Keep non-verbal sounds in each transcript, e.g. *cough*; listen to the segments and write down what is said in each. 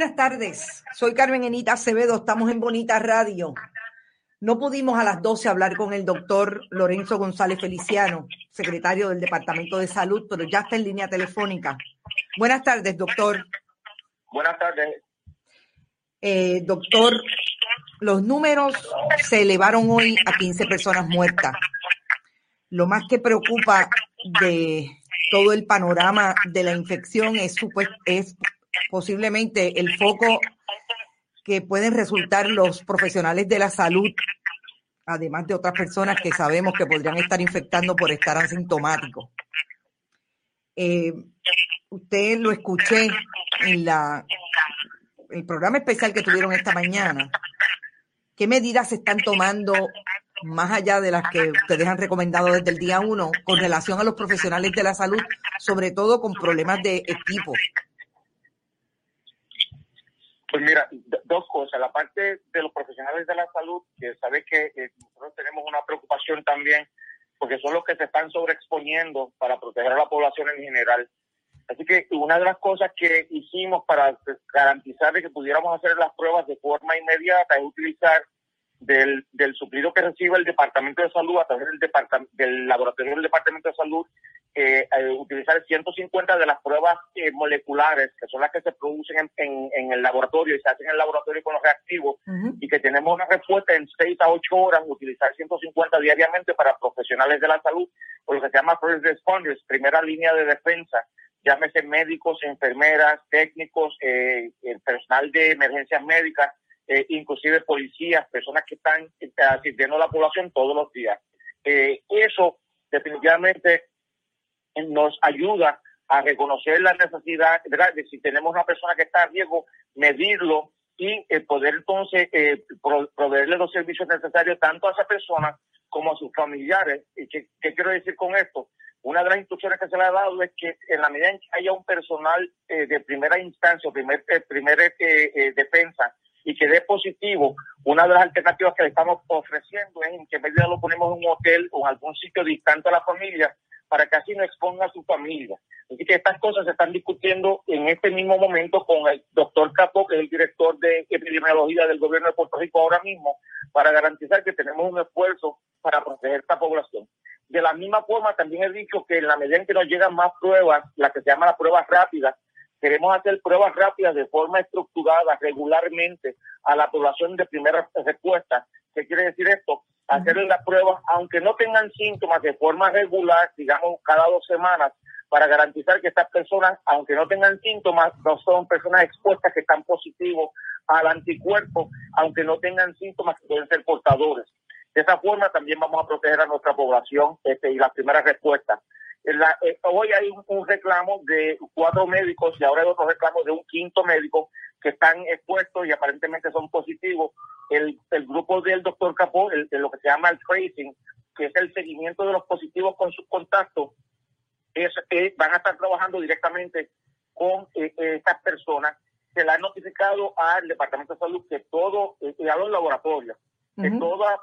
tardes. Soy Carmen Enita Acevedo, estamos en Bonita Radio. No pudimos a las 12 hablar con el doctor Lorenzo González Feliciano, secretario del Departamento de Salud, pero ya está en línea telefónica. Buenas tardes, doctor. Buenas tardes. Eh, doctor, los números se elevaron hoy a 15 personas muertas. Lo más que preocupa de todo el panorama de la infección es, es posiblemente el foco que pueden resultar los profesionales de la salud, además de otras personas que sabemos que podrían estar infectando por estar asintomáticos. Eh, usted lo escuché en la el programa especial que tuvieron esta mañana. ¿Qué medidas se están tomando más allá de las que ustedes han recomendado desde el día uno con relación a los profesionales de la salud, sobre todo con problemas de equipo? Pues mira, dos cosas. La parte de los profesionales de la salud, que sabe que eh, nosotros tenemos una preocupación también, porque son los que se están sobreexponiendo para proteger a la población en general. Así que una de las cosas que hicimos para garantizar que pudiéramos hacer las pruebas de forma inmediata es utilizar del, del suplido que recibe el Departamento de Salud a través del, del laboratorio del Departamento de Salud, eh, eh, utilizar 150 de las pruebas eh, moleculares, que son las que se producen en, en, el laboratorio y se hacen en el laboratorio con los reactivos, y que tenemos una respuesta en 6 a 8 horas, utilizar 150 diariamente para profesionales de la salud, por lo que se llama first responders, primera línea de defensa, llámese médicos, enfermeras, técnicos, el personal de emergencias médicas, eh, inclusive policías, personas que están eh, asistiendo a la población todos los días. Eh, eso definitivamente nos ayuda a reconocer la necesidad de si tenemos una persona que está a riesgo, medirlo y poder entonces proveerle los servicios necesarios tanto a esa persona como a sus familiares. ¿Y qué, quiero decir con esto? Una de las instrucciones que se le ha dado es que en la medida en que haya un personal de primera instancia o primer, primer defensa y que dé positivo, una de las alternativas que le estamos ofreciendo es en que medida lo ponemos en un hotel o en algún sitio distante a la familia para que así no exponga a su familia. Así que estas cosas se están discutiendo en este mismo momento con el doctor Capó, que es el director de epidemiología del gobierno de Puerto Rico ahora mismo, para garantizar que tenemos un esfuerzo para proteger esta población. De la misma forma, también he dicho que en la medida en que nos llegan más pruebas, las que se llaman las pruebas rápidas, Queremos hacer pruebas rápidas de forma estructurada regularmente a la población de primera respuesta. ¿Qué quiere decir esto? Hacer las pruebas, aunque no tengan síntomas, de forma regular, digamos cada dos semanas, para garantizar que estas personas, aunque no tengan síntomas, no son personas expuestas que están positivos al anticuerpo, aunque no tengan síntomas que pueden ser portadores. De esa forma también vamos a proteger a nuestra población este, y las primeras respuestas. Eh, hoy hay un, reclamo de cuatro médicos y ahora hay otro reclamo de un quinto médico que están expuestos y aparentemente son positivos. El, el grupo del doctor Capó, el, de lo que se llama el tracing, que es el seguimiento de los positivos con sus contactos, es, que van a estar trabajando directamente con eh, estas personas. Se le ha notificado al Departamento de Salud que todo, eh, a los laboratorios, que, toda,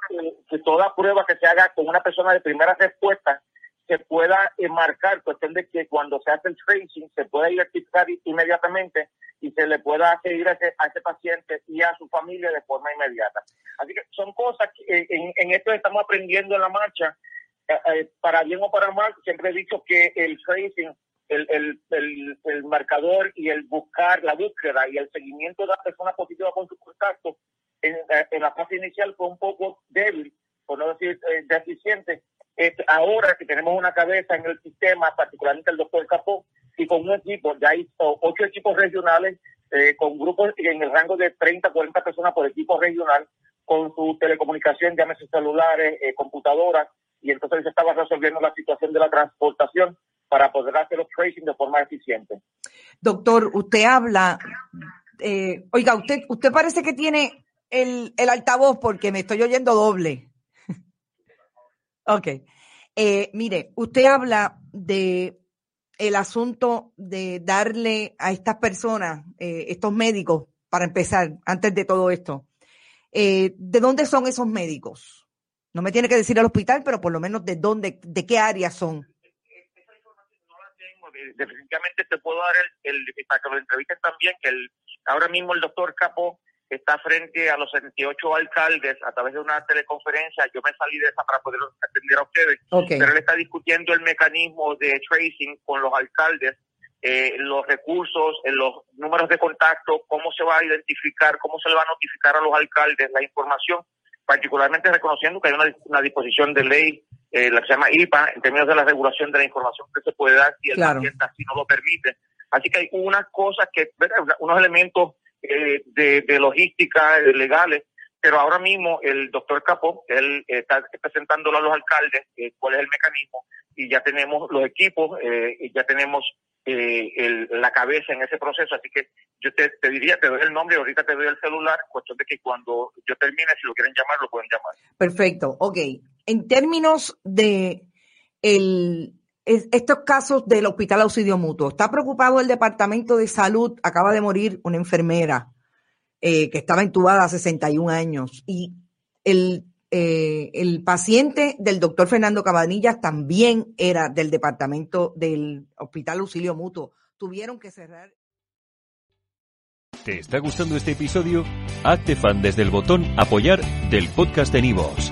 que toda prueba que se haga con una persona de primera respuesta se pueda marcar, cuestión de que cuando se hace el tracing se pueda identificar inmediatamente y se le pueda seguir a ese, a ese paciente y a su familia de forma inmediata. Así que son cosas que eh, en, en esto estamos aprendiendo en la marcha. Eh, eh, para bien o para mal, siempre he dicho que el tracing, el, el, el, el, marcador y el buscar, la búsqueda y el seguimiento de la persona positiva con su contacto en, en la fase inicial fue un poco débil, por no decir deficiente, ahora que tenemos una cabeza en el sistema, particularmente el doctor Capó, y con un equipo, ya hay ocho equipos regionales, eh, con grupos en el rango de 30, 40 personas por equipo regional, con su telecomunicación, llámese celulares, eh, computadoras, y entonces se estaba resolviendo la situación de la transportación para poder hacer los tracing de forma eficiente. Doctor, usted habla, eh, oiga, usted, usted parece que tiene el, el altavoz porque me estoy oyendo doble. *laughs* Ok. Eh, mire, usted habla de el asunto de darle a estas personas, eh, estos médicos, para empezar, antes de todo esto, eh, ¿de dónde son esos médicos? No me tiene que decir el hospital, pero por lo menos de dónde, de qué área son. Esa información no la tengo. Definitivamente te puedo dar el, para que lo entrevistes también, que el Ahora mismo el doctor Capó está frente a los 78 alcaldes a través de una teleconferencia. Yo me salí de esa para poder atender a ustedes, pero él está discutiendo el mecanismo de tracing con los alcaldes, eh, los recursos, eh, los números de contacto, cómo se va a identificar, cómo se le va a notificar a los alcaldes la información, particularmente reconociendo que hay una, disposición de ley, eh, la que se llama IPA, en términos de la regulación de la información que se puede dar si el paciente así no lo permite. Así que hay unas cosas que, unos elementos eh, de, logística eh, legales, pero ahora mismo el doctor Capó, él está presentándolo a los alcaldes eh, cuál es el mecanismo y ya tenemos los equipos, y ya tenemos la cabeza en ese proceso, así que yo te, diría, te doy el nombre, ahorita te doy el celular, cuestión de que cuando yo termine, si lo quieren llamar, lo pueden llamar. Perfecto, ok. En términos de el, estos casos del Hospital Auxilio Mutuo. Está preocupado el Departamento de Salud. Acaba de morir una enfermera eh, que estaba intubada hace 61 años. Y el, eh, el paciente del doctor Fernando Cabanillas también era del Departamento del Hospital Auxilio Mutuo. Tuvieron que cerrar. ¿Te está gustando este episodio? Hazte fan desde el botón apoyar del podcast de Nivos.